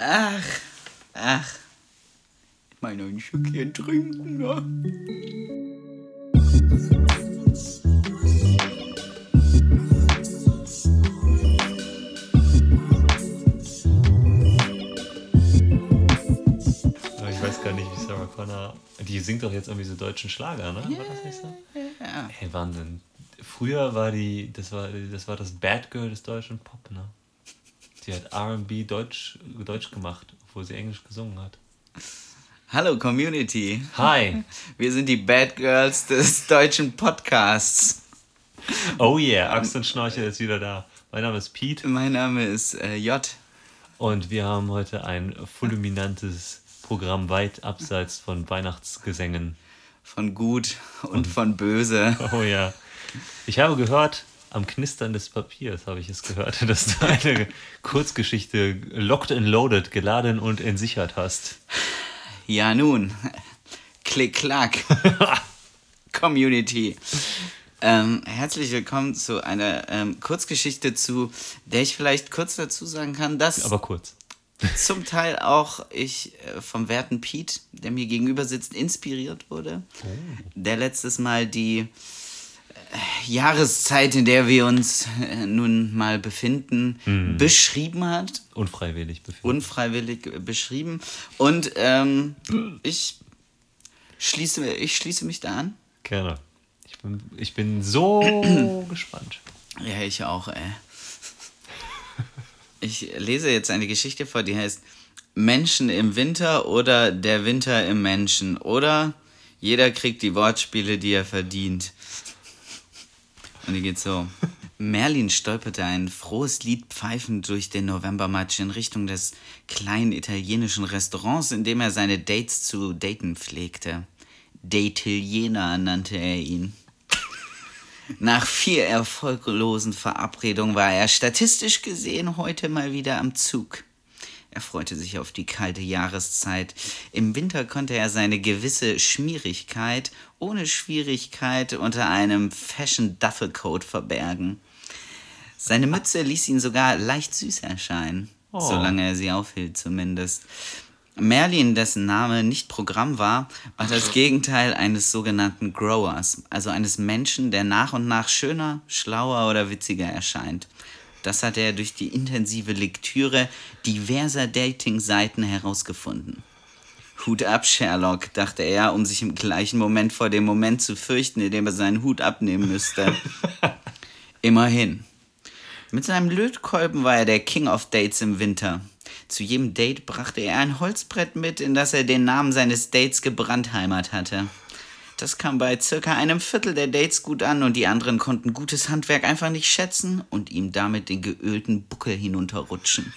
Ach, ach. Ich meine, ein Stückchen trinken, ne? Ich weiß gar nicht, wie Sarah Connor. Die singt doch jetzt irgendwie so deutschen Schlager, ne? War das nicht so? Ja. Hey, Wahnsinn. Früher war die, das war das, war das Bad Girl des deutschen Pop, ne? Die hat RB Deutsch, Deutsch gemacht, obwohl sie Englisch gesungen hat. Hallo Community. Hi! Wir sind die Bad Girls des deutschen Podcasts. Oh yeah, Axt und Schnorchel ist wieder da. Mein Name ist Pete Mein Name ist äh, J. und wir haben heute ein fulminantes Programm weit abseits von Weihnachtsgesängen. Von gut und von böse. Oh ja. Ich habe gehört, am Knistern des Papiers habe ich es gehört, dass du eine Kurzgeschichte locked and loaded, geladen und entsichert hast. Ja nun. Klick, klack. Community. Ähm, herzlich willkommen zu einer ähm, Kurzgeschichte, zu der ich vielleicht kurz dazu sagen kann, dass Aber kurz. zum Teil auch ich äh, vom werten Pete, der mir gegenüber sitzt, inspiriert wurde. Der letztes Mal die Jahreszeit, in der wir uns äh, nun mal befinden, beschrieben hat Unfreiwillig befinden. unfreiwillig äh, beschrieben. Und ähm, ich, schließe, ich schließe mich da an. Gerne. Ich bin, ich bin so gespannt. Ja, ich auch, ey. Ich lese jetzt eine Geschichte vor, die heißt Menschen im Winter oder der Winter im Menschen. Oder jeder kriegt die Wortspiele, die er verdient. Und die geht so. Merlin stolperte ein frohes Lied pfeifend durch den Novembermatsch in Richtung des kleinen italienischen Restaurants, in dem er seine Dates zu daten pflegte. Datiliener nannte er ihn. Nach vier erfolglosen Verabredungen war er statistisch gesehen heute mal wieder am Zug. Er freute sich auf die kalte Jahreszeit. Im Winter konnte er seine gewisse Schmierigkeit ohne Schwierigkeit unter einem Fashion-Duffelcoat verbergen. Seine Mütze ließ ihn sogar leicht süß erscheinen, Oh. solange er sie aufhielt zumindest. Merlin, dessen Name nicht Programm war, war das Gegenteil eines sogenannten Growers, also eines Menschen, der nach und nach schöner, schlauer oder witziger erscheint. Das hatte er durch die intensive Lektüre diverser Dating-Seiten herausgefunden. Hut ab, Sherlock, dachte er, um sich im gleichen Moment vor dem Moment zu fürchten, in dem er seinen Hut abnehmen müsste. Immerhin. Mit seinem Lötkolben war er der King of Dates im Winter. Zu jedem Date brachte er ein Holzbrett mit, in das er den Namen seines Dates gebrandheimert hatte. Das kam bei circa einem Viertel der Dates gut an und die anderen konnten gutes Handwerk einfach nicht schätzen und ihm damit den geölten Buckel hinunterrutschen.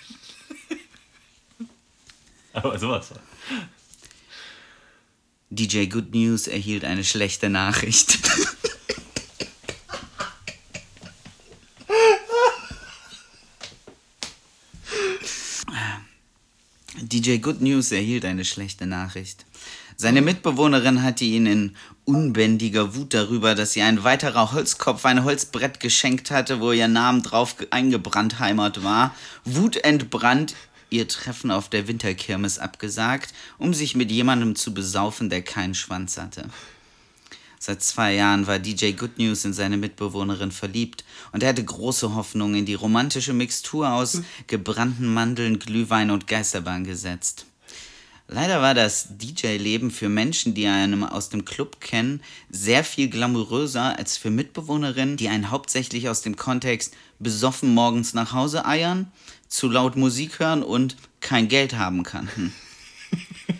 Aber sowas. DJ Good News erhielt eine schlechte Nachricht. DJ Good News erhielt eine schlechte Nachricht. Seine Mitbewohnerin hatte ihn in unbändiger Wut darüber, dass ihr ein weiterer Holzkopf ein Holzbrett geschenkt hatte, wo ihr Name drauf ge- eingebrandheimert war, wutentbrannt ihr Treffen auf der Winterkirmes abgesagt, um sich mit jemandem zu besaufen, der keinen Schwanz hatte. Seit zwei Jahren war DJ Good News in seine Mitbewohnerin verliebt und er hatte große Hoffnung in die romantische Mixtur aus gebrannten Mandeln, Glühwein und Geisterbahn gesetzt. Leider war das DJ-Leben für Menschen, die einen aus dem Club kennen, sehr viel glamouröser als für Mitbewohnerinnen, die einen hauptsächlich aus dem Kontext besoffen morgens nach Hause eiern, zu laut Musik hören und kein Geld haben kannten.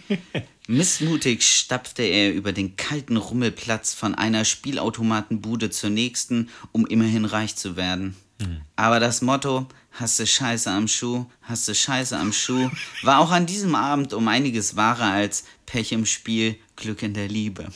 Missmutig stapfte er über den kalten Rummelplatz von einer Spielautomatenbude zur nächsten, um immerhin reich zu werden. Aber das Motto, hast du Scheiße am Schuh, hast du Scheiße am Schuh, war auch an diesem Abend um einiges wahrer als Pech im Spiel, Glück in der Liebe.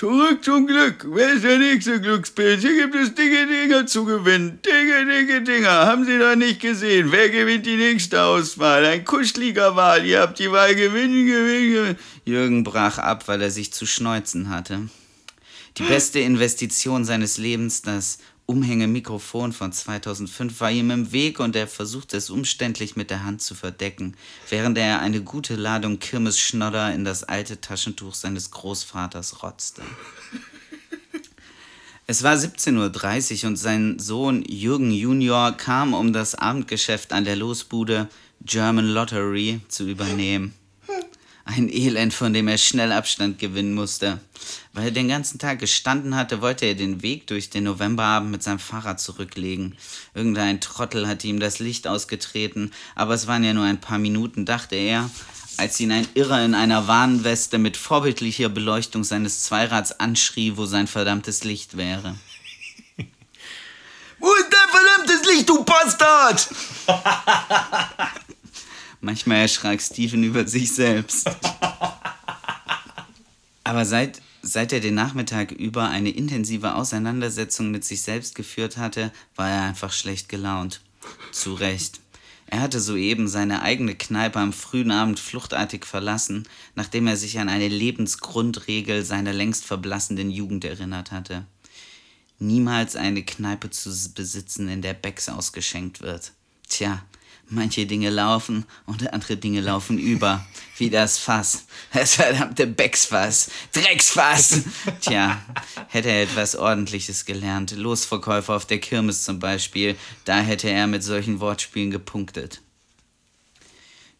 Zurück zum Glück. Wer ist der nächste Glückspilz? Hier gibt es dicke Dinger zu gewinnen. Dicke, dicke Dinger. Haben Sie da nicht gesehen? Wer gewinnt die nächste Auswahl? Ein kuscheliger Wahl. Ihr habt die Wahl. Gewinnen, gewinnen, gewinnen. Jürgen brach ab, weil er sich zu schneuzen hatte. Die beste Investition seines Lebens, das Umhängemikrofon von 2005 war ihm im Weg und er versuchte es umständlich mit der Hand zu verdecken, während er eine gute Ladung Kirmesschnodder in das alte Taschentuch seines Großvaters rotzte. Es war 17.30 Uhr und sein Sohn Jürgen Junior kam, um das Abendgeschäft an der Losbude German Lottery zu übernehmen. Ein Elend, von dem er schnell Abstand gewinnen musste. Weil er den ganzen Tag gestanden hatte, wollte er den Weg durch den Novemberabend mit seinem Fahrrad zurücklegen. Irgendein Trottel hatte ihm das Licht ausgetreten, aber es waren ja nur ein paar Minuten, dachte er, als ihn ein Irrer in einer Warnweste mit vorbildlicher Beleuchtung seines Zweirads anschrie, wo sein verdammtes Licht wäre. Wo ist dein verdammtes Licht, du Bastard? Manchmal erschrak Steven über sich selbst. Aber seit, seit er den Nachmittag über eine intensive Auseinandersetzung mit sich selbst geführt hatte, war er einfach schlecht gelaunt. Zu Recht. Er hatte soeben seine eigene Kneipe am frühen Abend fluchtartig verlassen, nachdem er sich an eine Lebensgrundregel seiner längst verblassenden Jugend erinnert hatte. Niemals eine Kneipe zu besitzen, in der Becks ausgeschenkt wird. Tja, Manche Dinge laufen und andere Dinge laufen über. Wie das Fass. Das verdammte Becksfass. Drecksfass. Tja, hätte er etwas Ordentliches gelernt. Losverkäufer auf der Kirmes zum Beispiel. Da hätte er mit solchen Wortspielen gepunktet.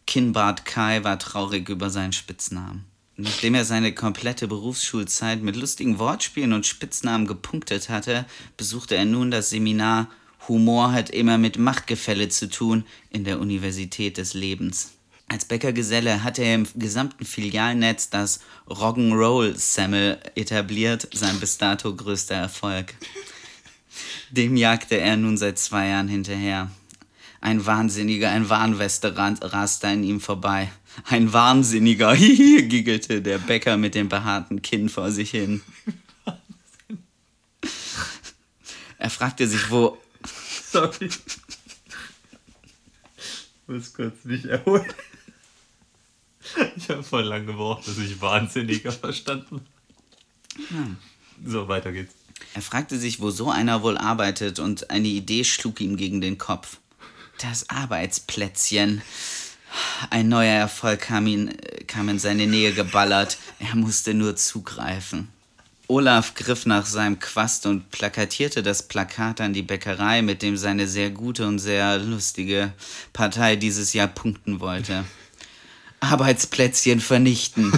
Kinbart Kai war traurig über seinen Spitznamen. Nachdem er seine komplette Berufsschulzeit mit lustigen Wortspielen und Spitznamen gepunktet hatte, besuchte er nun das Seminar Humor hat immer mit Machtgefälle zu tun in der Universität des Lebens. Als Bäckergeselle hatte er im gesamten Filialnetz das Rock'n'Roll Semmel etabliert, sein bis dato größter Erfolg. Dem jagte er nun seit zwei Jahren hinterher. Ein Wahnsinniger, ein Warnweste raste an ihm vorbei. Ein Wahnsinniger, giggelte der Bäcker mit dem behaarten Kinn vor sich hin. Er fragte sich, wo Sorry. Ich muss kurz mich erholen. Ich habe voll lang gebraucht, dass ich Wahnsinniger verstanden hm. So, weiter geht's. Er fragte sich, wo so einer wohl arbeitet, und eine Idee schlug ihm gegen den Kopf. Das Arbeitsplätzchen. Ein neuer Erfolg kam, ihn, kam in seine Nähe geballert. Er musste nur zugreifen. Olaf griff nach seinem Quast und plakatierte das Plakat an die Bäckerei, mit dem seine sehr gute und sehr lustige Partei dieses Jahr punkten wollte. Arbeitsplätzchen vernichten.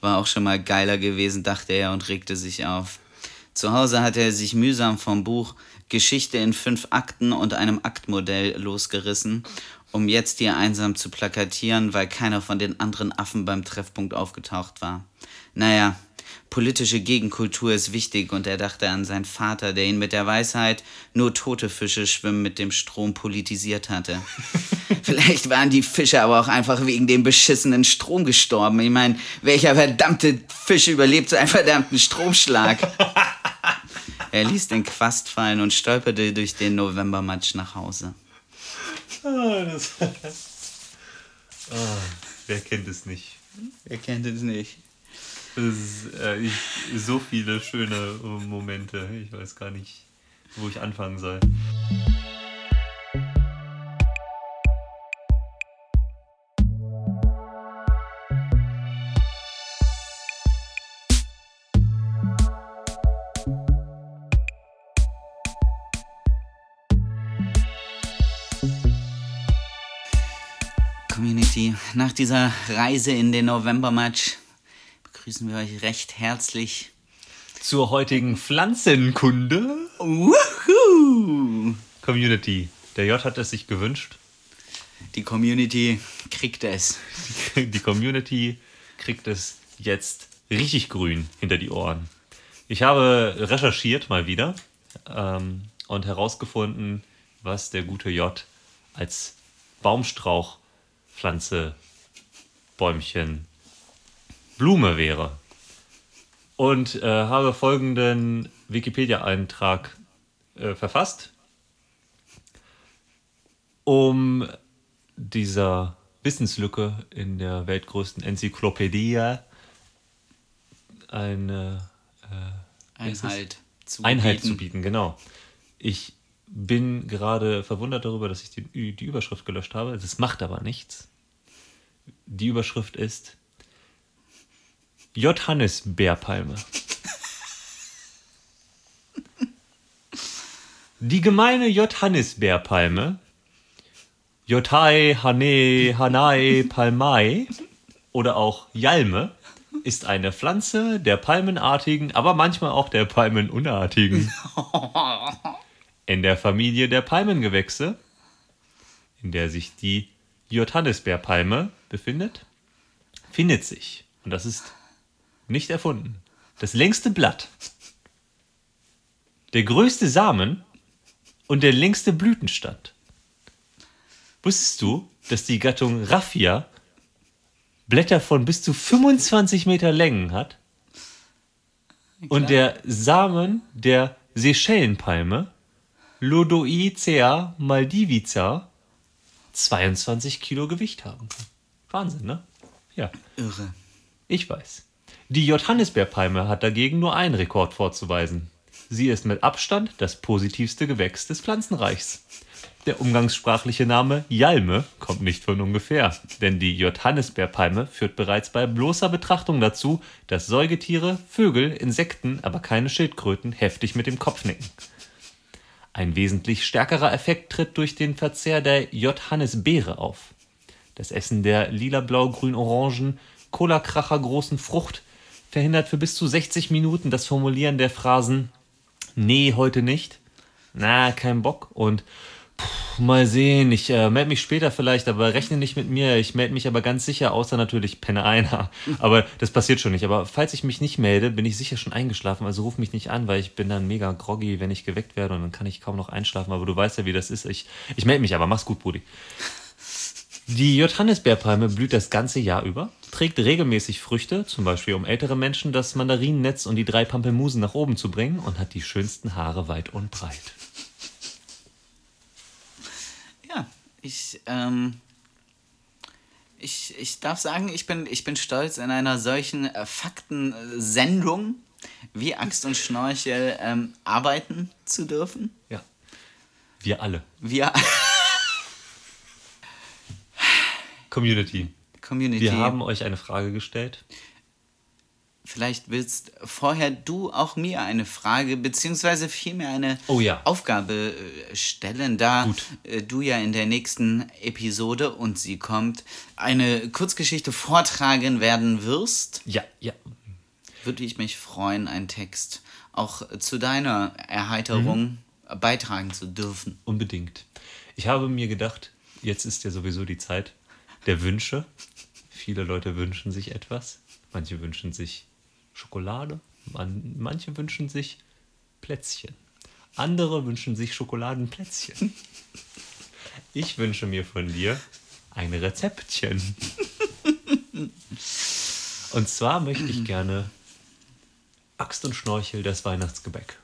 War auch schon mal geiler gewesen, dachte er und regte sich auf. Zu Hause hatte er sich mühsam vom Buch Geschichte in fünf Akten und einem Aktmodell losgerissen, um jetzt hier einsam zu plakatieren, weil keiner von den anderen Affen beim Treffpunkt aufgetaucht war. Naja, Politische Gegenkultur ist wichtig und er dachte an seinen Vater, der ihn mit der Weisheit, nur tote Fische schwimmen mit dem Strom politisiert hatte. Vielleicht waren die Fische aber auch einfach wegen dem beschissenen Strom gestorben. Ich meine, welcher verdammte Fisch überlebt so einen verdammten Stromschlag? er ließ den Quast fallen und stolperte durch den Novembermatsch nach Hause. Oh, das oh, wer kennt es nicht? Wer kennt es nicht? Ist, äh, ich, so viele schöne Momente. Ich weiß gar nicht, wo ich anfangen soll. Community, nach dieser Reise in den Novembermatch begrüßen wir euch recht herzlich zur heutigen Pflanzenkunde. Woohoo! Community. Der J hat es sich gewünscht. Die Community kriegt es. Die Community kriegt es jetzt richtig grün hinter die Ohren. Ich habe recherchiert mal wieder ähm, und herausgefunden, was der gute J als Baumstrauchpflanze, Bäumchen, Blume wäre. Und äh, habe folgenden Wikipedia-Eintrag äh, verfasst, um dieser Wissenslücke in der weltgrößten Enzyklopädie eine äh, Einhalt. zu Einheit bieten. zu bieten, genau. Ich bin gerade verwundert darüber, dass ich die, die Überschrift gelöscht habe. Das macht aber nichts. Die Überschrift ist Johannisbeerpalme. Die gemeine Johannisbeerpalme, Jotai, Hane, Hanai, Palmai oder auch Jalme, ist eine Pflanze der palmenartigen, aber manchmal auch der palmenunartigen. In der Familie der Palmengewächse, in der sich die Johannisbeerpalme befindet, findet sich, und das ist nicht erfunden, das längste Blatt, der größte Samen und der längste Blütenstand. Wusstest du, dass die Gattung Raffia Blätter von bis zu 25 Meter Längen hat? Und der Samen der Seychellenpalme Lodoicea maldivica 22 Kilo Gewicht haben kann. Wahnsinn, ne? Ja, Irre. ich weiß. Die Johannisbeerpalme hat dagegen nur einen Rekord vorzuweisen. Sie ist mit Abstand das positivste Gewächs des Pflanzenreichs. Der umgangssprachliche Name Jalme kommt nicht von ungefähr, denn die Johannisbeerpalme führt bereits bei bloßer Betrachtung dazu, dass Säugetiere, Vögel, Insekten, aber keine Schildkröten heftig mit dem Kopf nicken. Ein wesentlich stärkerer Effekt tritt durch den Verzehr der Johannisbeere auf. Das Essen der lila, blau, grün, orangen, Cola-Kracher großen Frucht verhindert für bis zu 60 Minuten das Formulieren der Phrasen Nee, heute nicht, na, kein Bock und Puh, mal sehen, ich äh, melde mich später vielleicht, aber rechne nicht mit mir. Ich melde mich aber ganz sicher, außer natürlich penne einer. Aber das passiert schon nicht. Aber falls ich mich nicht melde, bin ich sicher schon eingeschlafen. Also ruf mich nicht an, weil ich bin dann mega groggy, wenn ich geweckt werde und dann kann ich kaum noch einschlafen. Aber du weißt ja, wie das ist. Ich, ich melde mich aber. Mach's gut, Brudi. Die Johannisbeerpalme blüht das ganze Jahr über, trägt regelmäßig Früchte, zum Beispiel um ältere Menschen das Mandarinennetz und die drei Pampelmusen nach oben zu bringen und hat die schönsten Haare weit und breit. Ja, ich, ähm, ich, ich darf sagen, ich bin, ich bin stolz, in einer solchen äh, Faktensendung wie Axt und Schnorchel ähm, arbeiten zu dürfen. Ja. Wir alle. Wir, Community. Community, Wir haben euch eine Frage gestellt. vielleicht willst vorher du auch mir eine Frage, beziehungsweise vielmehr eine Oh ja. Aufgabe äh, stellen, da Gut. äh, du ja in der nächsten Episode, und sie kommt, eine Kurzgeschichte vortragen werden wirst. Ja, ja. würde ich mich freuen, einen Text auch zu deiner Erheiterung beitragen zu dürfen. Unbedingt. Ich habe mir gedacht, jetzt ist ja sowieso die Zeit der Wünsche. Viele Leute wünschen sich etwas. Manche wünschen sich Schokolade. Man, manche wünschen sich Plätzchen. Andere wünschen sich Schokoladenplätzchen. Ich wünsche mir von dir ein Rezeptchen. Und zwar möchte ich gerne Axt und Schnorchel das Weihnachtsgebäck.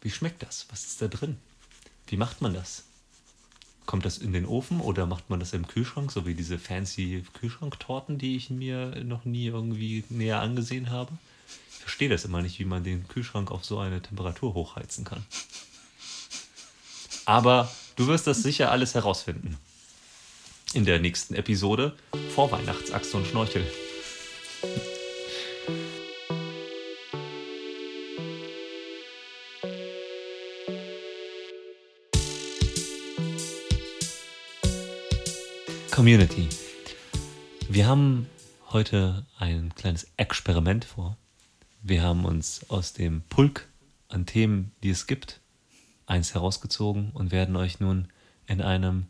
Wie schmeckt das? Was ist da drin? Wie macht man das? Kommt das in den Ofen oder macht man das im Kühlschrank, so wie diese fancy Kühlschranktorten, die ich mir noch nie irgendwie näher angesehen habe? Ich verstehe das immer nicht, wie man den Kühlschrank auf so eine Temperatur hochheizen kann. Aber du wirst das sicher alles herausfinden. In der nächsten Episode vor Weihnachtsaxt und Schnorchel. Community. Wir haben heute ein kleines Experiment vor. Wir haben uns aus dem Pulk an Themen, die es gibt, eins herausgezogen und werden euch nun in einem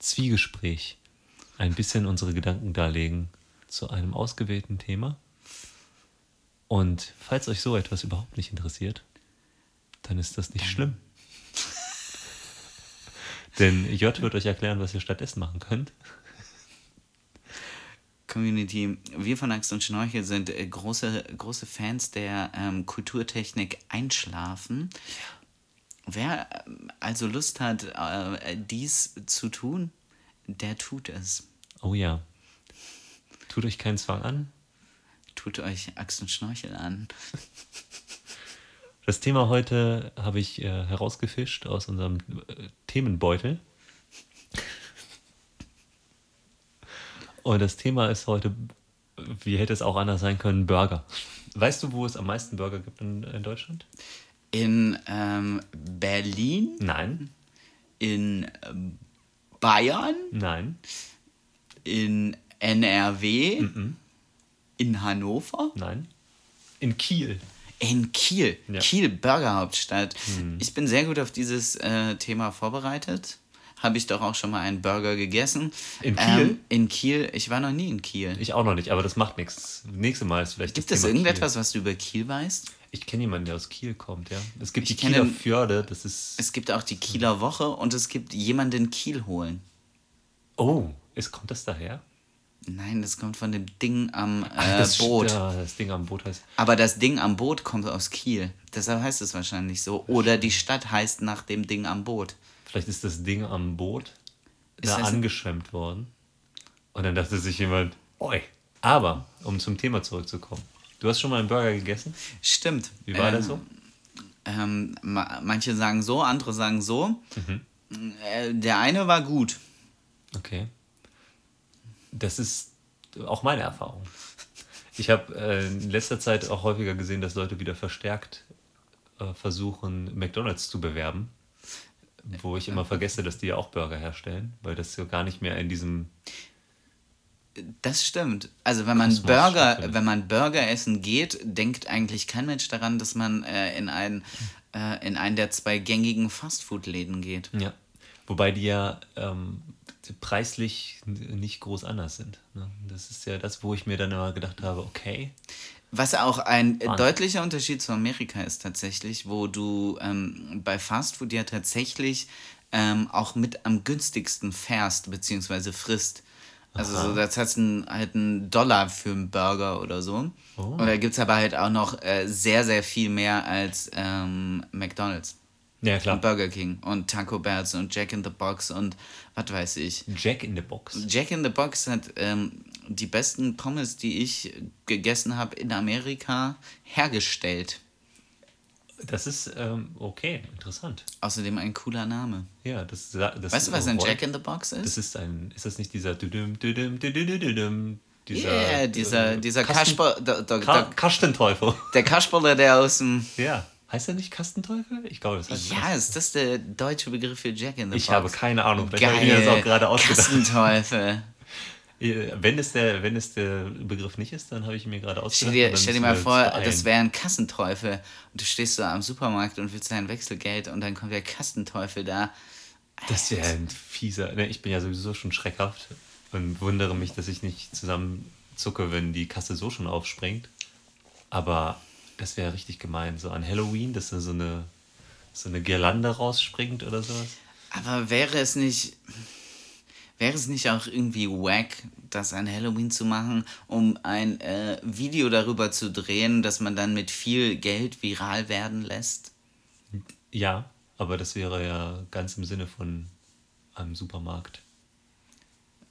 Zwiegespräch ein bisschen unsere Gedanken darlegen zu einem ausgewählten Thema. Und falls euch so etwas überhaupt nicht interessiert, dann ist das nicht schlimm. Denn J wird euch erklären, was ihr stattdessen machen könnt. Community, wir von Axt und Schnorchel sind äh, große, große Fans der ähm, Kulturtechnik Einschlafen. Wer ähm, also Lust hat, äh, dies zu tun, der tut es. Oh ja. Tut euch keinen Zwang an. Tut euch Axt und Schnorchel an. Das Thema heute habe ich äh, herausgefischt aus unserem äh, Themenbeutel. Und das Thema ist heute, wie hätte es auch anders sein können, Burger. Weißt du, wo es am meisten Burger gibt in, in Deutschland? In ähm, Berlin? Nein. In Bayern? Nein. In NRW? In Hannover? Nein. In Kiel. In Kiel. Ja. Kiel, Burgerhauptstadt. Ich bin sehr gut auf dieses äh, Thema vorbereitet. Habe ich doch auch schon mal einen Burger gegessen. In Kiel? Ähm, in Kiel. Ich war noch nie in Kiel. Ich auch noch nicht, aber das macht nichts. Nächstes Mal ist vielleicht Gibt es irgendetwas, was du über Kiel weißt? Kiel. Ich kenne jemanden, der aus Kiel kommt, ja. Es gibt Ich die Kieler Fjorde, das ist. Es gibt auch die Kieler Woche und es gibt jemanden Kiel holen. Oh, ist, kommt das daher? Nein, das kommt von dem Ding am äh, das Boot. Ja, das Ding am Boot heißt. Aber das Ding am Boot kommt aus Kiel. Deshalb heißt es wahrscheinlich so. Oder die Stadt heißt nach dem Ding am Boot. Vielleicht ist das Ding am Boot Ist da das- angeschwemmt worden. Und dann dachte sich jemand, oi. Aber, um zum Thema zurückzukommen. Du hast schon mal einen Burger gegessen? Stimmt. Wie war Ähm, der so? Ähm, ma manche sagen so, andere sagen so. Mhm. Äh, der eine war gut. Okay. Das ist auch meine Erfahrung. Ich habe äh, in letzter Zeit auch häufiger gesehen, dass Leute wieder verstärkt äh, versuchen, McDonalds zu bewerben. Wo ich immer vergesse, dass die ja auch Burger herstellen, weil das ja gar nicht mehr in diesem. Das stimmt. Also wenn man Kosmos Burger, stattfindet. wenn man Burger essen geht, denkt eigentlich kein Mensch daran, dass man äh, in einen äh, in einen der zwei gängigen Fastfood-Läden geht. Ja. Wobei die ja ähm, preislich nicht groß anders sind. Ne? Das ist ja das, wo ich mir dann immer gedacht habe, okay, Was auch ein äh, Wahnsinn. deutlicher Unterschied zu Amerika ist tatsächlich, wo du ähm, bei Fastfood ja tatsächlich ähm, auch mit am günstigsten fährst bzw. frisst. Also so, da zahlst du halt einen Dollar für einen Burger oder so. Oh. Und da gibt es aber halt auch noch äh, sehr, sehr viel mehr als ähm, McDonalds. Ja klar, Und Burger King und Taco Bells und Jack in the Box und was weiß ich. Jack in the Box. Jack in the Box hat ähm, die besten Pommes, die ich gegessen habe in Amerika, hergestellt. Das ist ähm, okay, interessant. Außerdem ein cooler Name. Ja, das, das Weißt du, was ein Roll- Jack in the Box Das ist? ist ein, ist das nicht dieser düdüm, düdüm, düdüm, düdüm, dieser, Yeah, dieser, äh, dieser Kasper, der, der, der, Kasperler, der aus dem... Ja. Heißt er nicht Kastenteufel? Ich glaube, das heißt Ja, ist das der deutsche Begriff für Jack in the Ich Box? habe keine Ahnung. Vielleicht habe ich mir das auch gerade ausgedacht. Kassenteufel. Äh, Wenn es, der, wenn es der Begriff nicht ist, dann habe ich mir gerade Stell ausgedacht. dir, und dann stell dir mal vor, das wäre ein Kassenteufel und du stehst so am Supermarkt und willst dein Wechselgeld und dann kommt der Kassenteufel da. Das wäre ein fieser. Ne, ich bin ja sowieso schon schreckhaft und wundere mich, dass ich nicht zusammenzucke, wenn die Kasse so schon aufspringt. Aber das wäre richtig gemein. So an Halloween, dass da so eine, so eine Girlande rausspringt oder sowas. Aber wäre es nicht. Wäre es nicht auch irgendwie wack, das an Halloween zu machen, um ein äh, Video darüber zu drehen, dass man dann mit viel Geld viral werden lässt? Ja, aber das wäre ja ganz im Sinne von einem Supermarkt.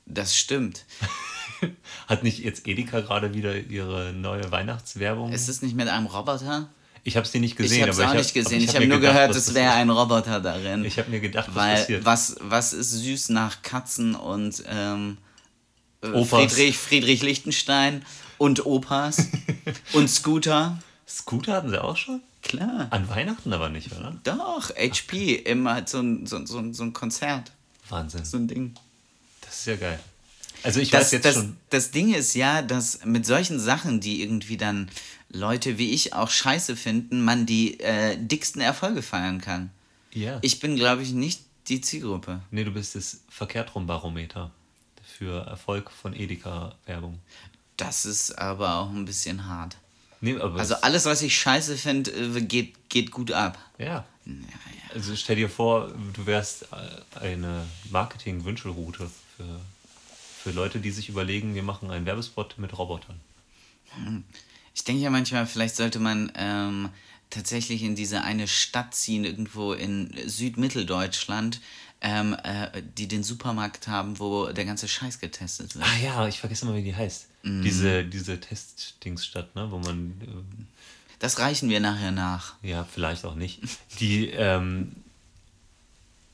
Das stimmt. Hat nicht jetzt Edeka gerade wieder ihre neue Weihnachtswerbung? Ist es nicht mit einem Roboter? ich habe es nicht Ich gesehen, habe es auch ich nicht hab, gesehen. Ich hab habe mir nur gedacht, gehört, es wäre ein Roboter darin. Ich habe mir gedacht, was Weil passiert. was, was ist süß nach Katzen und ähm, äh. Friedrich, Friedrich Lichtenstein und Opas und Scooter? Scooter hatten sie auch schon? Klar. An Weihnachten aber nicht, oder? Doch, HP, immer halt so ein, so, so, so ein Konzert, Wahnsinn. so ein Ding. Das ist ja geil. Also ich Das, weiß jetzt das, schon. das Ding ist ja, dass mit solchen Sachen, die irgendwie dann Leute wie ich auch scheiße finden, man die äh, dicksten Erfolge feiern kann. Ja. Ich bin, glaube ich, nicht die Zielgruppe. nee, du bist das Verkehrtrum-Barometer für Erfolg von Edeka-Werbung. Das ist aber auch ein bisschen hart. Nee, aber Also es- alles, was ich scheiße finde, äh, geht, geht gut ab. ja. Also stell dir vor, du wärst äh, eine Marketing-Wünschelroute für, für Leute, die sich überlegen, wir machen einen Werbespot mit Robotern. Ich denke ja manchmal, vielleicht sollte man ähm, tatsächlich in diese eine Stadt ziehen, irgendwo in Südmitteldeutschland, ähm, äh, die den Supermarkt haben, wo der ganze Scheiß getestet wird. Ah ja, ich vergesse mal, wie die heißt. Mhm. Diese, diese Testdingsstadt, ne, wo man. Äh, Das reichen wir nachher nach. Ja, vielleicht auch nicht. Die, ähm,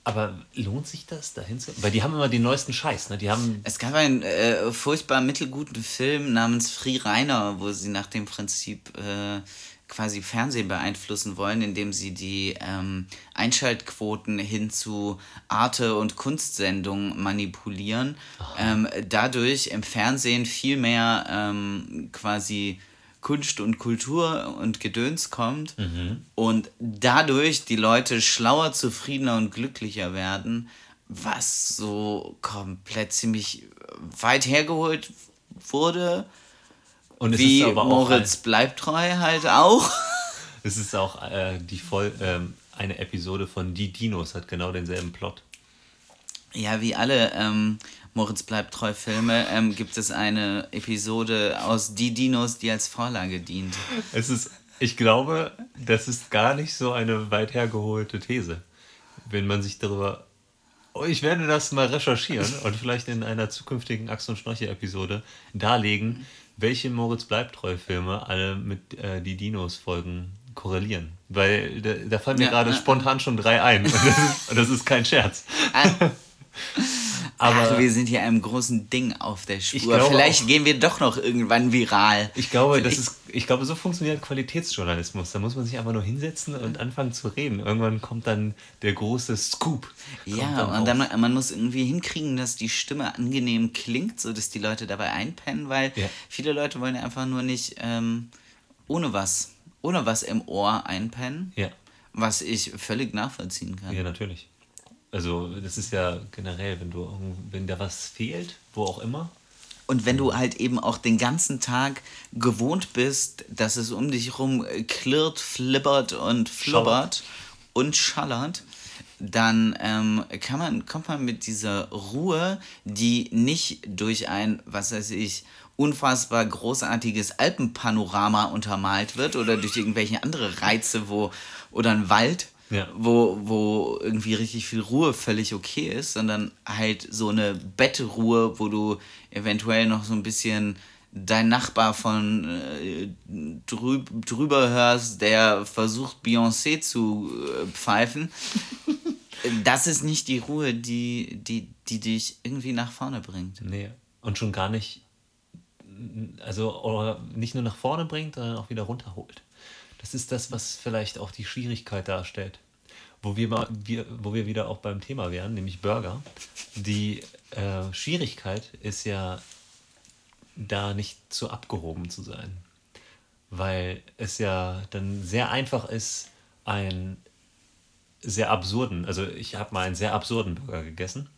aber lohnt sich das dahin zu? Weil die haben immer den neuesten Scheiß, ne? Die haben. Es gab einen äh, furchtbar mittelguten Film namens Free Rainer, wo sie nach dem Prinzip äh, quasi Fernsehen beeinflussen wollen, indem sie die ähm, Einschaltquoten hin zu Arte- und Kunstsendungen manipulieren. Ähm, dadurch im Fernsehen viel mehr ähm, quasi Kunst und Kultur und Gedöns kommt und dadurch die Leute schlauer, zufriedener und glücklicher werden, was so komplett ziemlich weit hergeholt wurde. Und es Wie ist aber auch Moritz bleibt treu halt auch. Es ist auch äh, die voll, ähm, eine Episode von Die Dinos hat genau denselben Plot. Ja, wie alle ähm, Moritz bleibt treu Filme ähm, gibt es eine Episode aus Die Dinos, die als Vorlage dient. Es ist, ich glaube, das ist gar nicht so eine weit hergeholte These. Wenn man sich darüber. Oh, ich werde das mal recherchieren und vielleicht in einer zukünftigen Axt und Schnorche-Episode darlegen, welche Moritz bleibt treu Filme alle mit äh, die Dinos-Folgen korrelieren. Weil da, da fallen mir Ja, gerade ja, spontan schon drei ein. Und das ist, und das ist kein Scherz. Aber Aber wir sind hier einem großen Ding auf der Spur. Vielleicht auch- gehen wir doch noch irgendwann viral. Ich glaube, das ist, ich glaube, so funktioniert Qualitätsjournalismus. Da muss man sich einfach nur hinsetzen und anfangen zu reden. Irgendwann kommt dann der große Scoop. Ja, dann und dann man, muss irgendwie hinkriegen, dass die Stimme angenehm klingt, so dass die Leute dabei einpennen, weil Ja. viele Leute wollen einfach nur nicht ähm, ohne was, ohne was im Ohr einpennen, Ja, was ich völlig nachvollziehen kann. ja, natürlich. Also, das ist ja generell, wenn du wenn da was fehlt, wo auch immer. Und wenn du halt eben auch den ganzen Tag gewohnt bist, dass es um dich rum klirrt, flippert und flubbert und schallert, dann ähm, kann man, kommt man mit dieser Ruhe, die nicht durch ein, was weiß ich, unfassbar großartiges Alpenpanorama untermalt wird oder durch irgendwelche andere Reize, wo, oder ein Wald, Ja. wo, wo irgendwie richtig viel Ruhe völlig okay ist, sondern halt so eine Bettruhe, wo du eventuell noch so ein bisschen dein Nachbar von äh, drüb, drüber hörst, der versucht Beyoncé zu äh, pfeifen. das ist nicht die Ruhe, die, die, die dich irgendwie nach vorne bringt. Nee. Und schon gar nicht, also oder nicht nur nach vorne bringt, sondern auch wieder runterholt. Das ist das, was vielleicht auch die Schwierigkeit darstellt. Wo wir, mal, wir, wo wir wieder auch beim Thema wären, nämlich Burger. Die äh, Schwierigkeit ist ja, da nicht zu abgehoben zu sein. Weil es ja dann sehr einfach ist, einen sehr absurden, also ich habe mal einen sehr absurden Burger gegessen,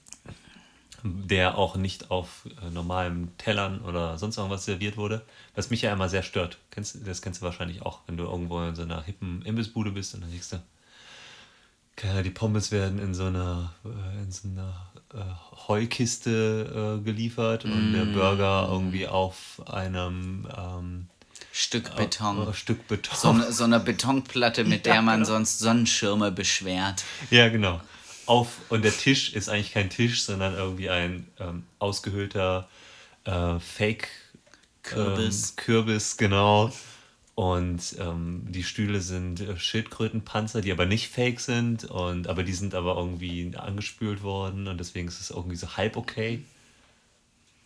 der auch nicht auf äh, normalen Tellern oder sonst irgendwas serviert wurde, was mich ja immer sehr stört. Kennst, das kennst du wahrscheinlich auch, wenn du irgendwo in so einer hippen Imbissbude bist und dann siehst du, keine die Pommes werden in so einer, äh, in so einer äh, Heukiste äh, geliefert und der Burger irgendwie auf einem ähm, Stück Beton. äh, Stück Beton. So, eine, so eine Betonplatte, mit Ja, der man genau. sonst Sonnenschirme beschwert. Ja, genau. Auf, und der Tisch ist eigentlich kein Tisch, sondern irgendwie ein ähm, ausgehöhlter äh, Fake Kürbis. Ähm, Kürbis, genau. Und ähm, die Stühle sind äh, Schildkrötenpanzer, die aber nicht fake sind, und, aber die sind aber irgendwie angespült worden und deswegen ist es irgendwie so halb okay.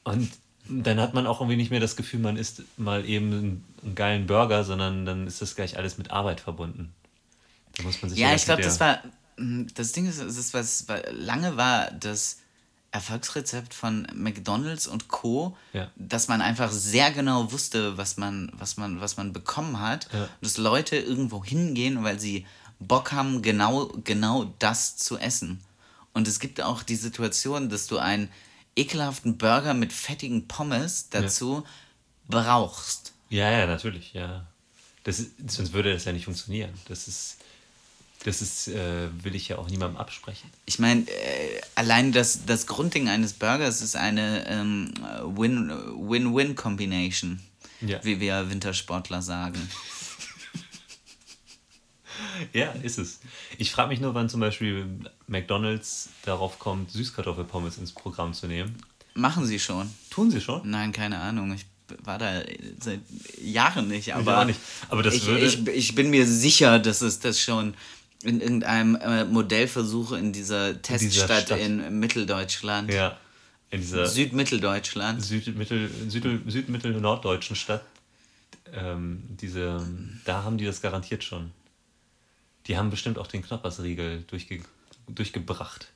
Und dann hat man auch irgendwie nicht mehr das Gefühl, man isst mal eben einen, einen geilen Burger, sondern dann ist das gleich alles mit Arbeit verbunden. Da muss man sich Ja, ich glaube, das war. Mm, Das Ding ist, das ist was, lange war das Erfolgsrezept von McDonalds und Co., Ja. dass man einfach sehr genau wusste, was man, was man, was man bekommen hat. Ja. Dass Leute irgendwo hingehen, weil sie Bock haben, genau, genau das zu essen. Und es gibt auch die Situation, dass du einen ekelhaften Burger mit fettigen Pommes dazu brauchst. Ja, ja, natürlich, ja. Das ist, sonst würde das ja nicht funktionieren. Das ist, das ist, äh, will ich ja auch niemandem absprechen. Ich meine, äh, allein das, das Grundding eines Burgers ist eine ähm, Win- Win-Win-Combination, Ja. wie wir Wintersportler sagen. Ja, ist es. Ich frage mich nur, wann zum Beispiel McDonalds darauf kommt, Süßkartoffelpommes ins Programm zu nehmen. Machen sie schon? Tun sie schon? Nein, keine Ahnung. Ich war da seit Jahren nicht. Aber, ich nicht. aber das ich, würde... ich, ich bin mir sicher, dass es das schon in irgendeinem äh, Modellversuch in dieser Teststadt Stadt. in Mitteldeutschland, ja, in dieser Südmitteldeutschland, Südmittel, Südmittel, Südmittel norddeutschen Stadt, ähm, diese, da haben die das garantiert schon. Die haben bestimmt auch den Knoppersriegel durchge, durchgebracht.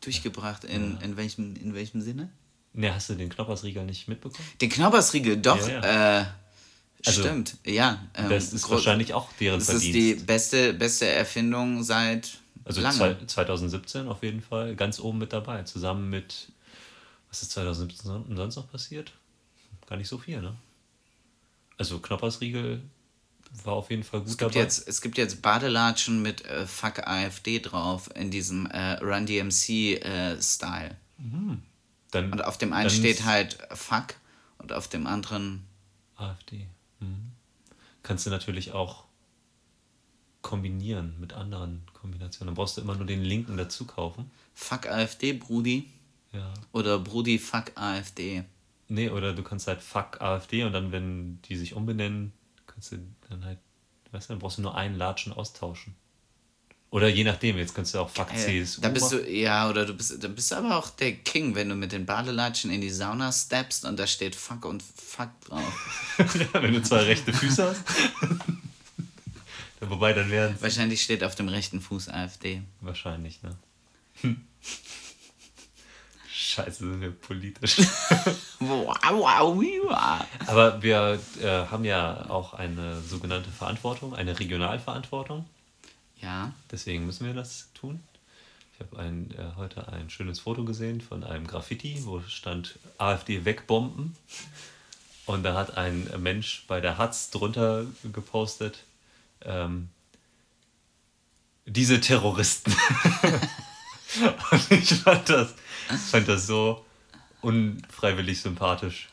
durchgebracht. In, in, welchem, in welchem Sinne? Ne, hast du den Knoppersriegel nicht mitbekommen? Den Knoppersriegel, doch. Ja, Äh, Also, stimmt, ja. ähm, Das ist wahrscheinlich auch deren Das ist Verdienst. die beste, beste Erfindung seit Also lange. zwei- 2017 auf jeden Fall ganz oben mit dabei. Zusammen mit, was ist 2017 son- sonst noch passiert? Gar nicht so viel, ne? Also Knoppersriegel war auf jeden Fall gut Es gibt, dabei. jetzt, es gibt jetzt Badelatschen mit äh, Fuck AfD drauf in diesem äh, Run DMC äh, Style. Dann, Und auf dem einen steht ist halt Fuck und auf dem anderen AfD. Mhm. Kannst du natürlich auch kombinieren mit anderen Kombinationen. Dann brauchst du immer nur den linken dazu kaufen. Fuck AfD, Brudi. Ja. Oder Brudi Fuck AfD. Nee, oder du kannst halt Fuck AfD und dann, wenn die sich umbenennen, kannst du dann halt, weißt du, dann brauchst du nur einen Latschen austauschen. Oder je nachdem, jetzt kannst du auch Fuck CSU da bist du, ja, oder du bist, da bist du aber auch der King, wenn du mit den Badelatschen in die Sauna steppst und da steht Fuck und Fuck drauf. ja, wenn du zwei rechte Füße hast. Wobei, dann wären Wahrscheinlich steht auf dem rechten Fuß AfD. wahrscheinlich, ne? Scheiße, sind wir politisch. Wow, wow, wow. Aber wir äh, haben ja auch eine sogenannte Verantwortung, eine Regionalverantwortung. Ja, Deswegen müssen wir das tun. Ich habe ein, äh, heute ein schönes Foto gesehen von einem Graffiti, wo stand AfD wegbomben. Und da hat ein Mensch bei der Hatz drunter gepostet, ähm, diese Terroristen. Und ich fand das, fand das so unfreiwillig sympathisch.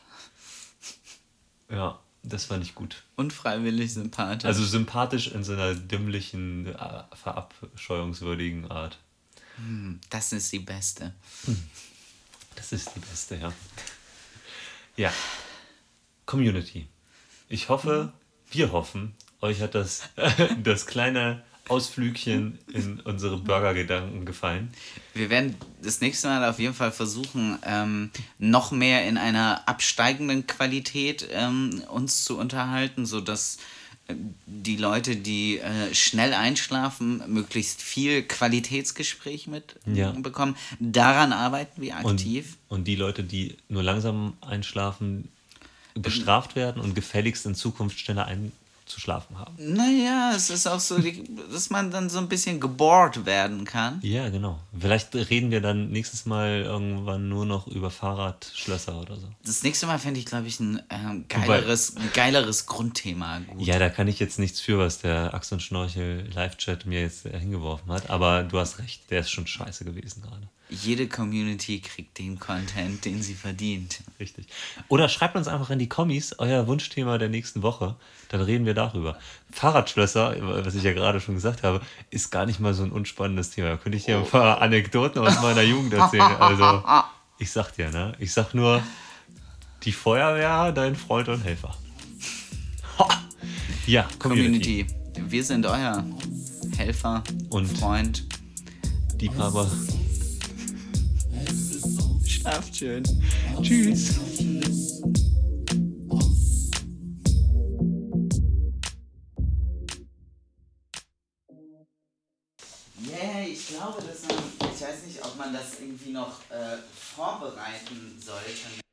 Ja, das fand ich gut. unfreiwillig sympathisch. Also sympathisch in so einer dümmlichen, äh, verabscheuungswürdigen Art. das ist die beste. Das ist die beste, ja. Ja. Community. Ich hoffe, wir hoffen, euch hat das, das kleine Ausflügchen in unsere Burgergedanken gefallen. Wir werden das nächste Mal auf jeden Fall versuchen, ähm, noch mehr in einer absteigenden Qualität ähm, uns zu unterhalten, sodass äh, die Leute, die äh, schnell einschlafen, möglichst viel Qualitätsgespräch mitbekommen. Ja. Daran arbeiten wir Und, aktiv. und die Leute, die nur langsam einschlafen, bestraft werden und gefälligst in Zukunft schneller einzuschlafen haben. Naja, es ist auch so, dass man dann so ein bisschen gebohrt werden kann. Ja, genau. Vielleicht reden wir dann nächstes Mal irgendwann nur noch über Fahrradschlösser oder so. Das nächste Mal fände ich, glaube ich, ein ähm, geileres, ein geileres Grundthema gut. Ja, da kann ich jetzt nichts für, was der Axt und Schnorchel Live-Chat mir jetzt äh, hingeworfen hat. Aber du hast recht, der ist schon scheiße gewesen gerade. Jede Community kriegt den Content, den sie verdient. Richtig. Oder schreibt uns einfach in die Kommis euer Wunschthema der nächsten Woche. Dann reden wir darüber. Fahrradschlösser, was ich ja gerade schon gesagt habe, ist gar nicht mal so ein unspannendes Thema. Da könnte ich dir ein paar Anekdoten aus meiner Jugend erzählen. Also, ich sag dir, ne? Ich sag nur, die Feuerwehr, dein Freund und Helfer. Ja, Community. Community. Wir sind euer Helfer Und- Freund. Liebhaber. Schlaft schön. Tschüss. Yeah, ich glaube, dass man, ich weiß nicht, ob man das irgendwie noch äh, vorbereiten sollte.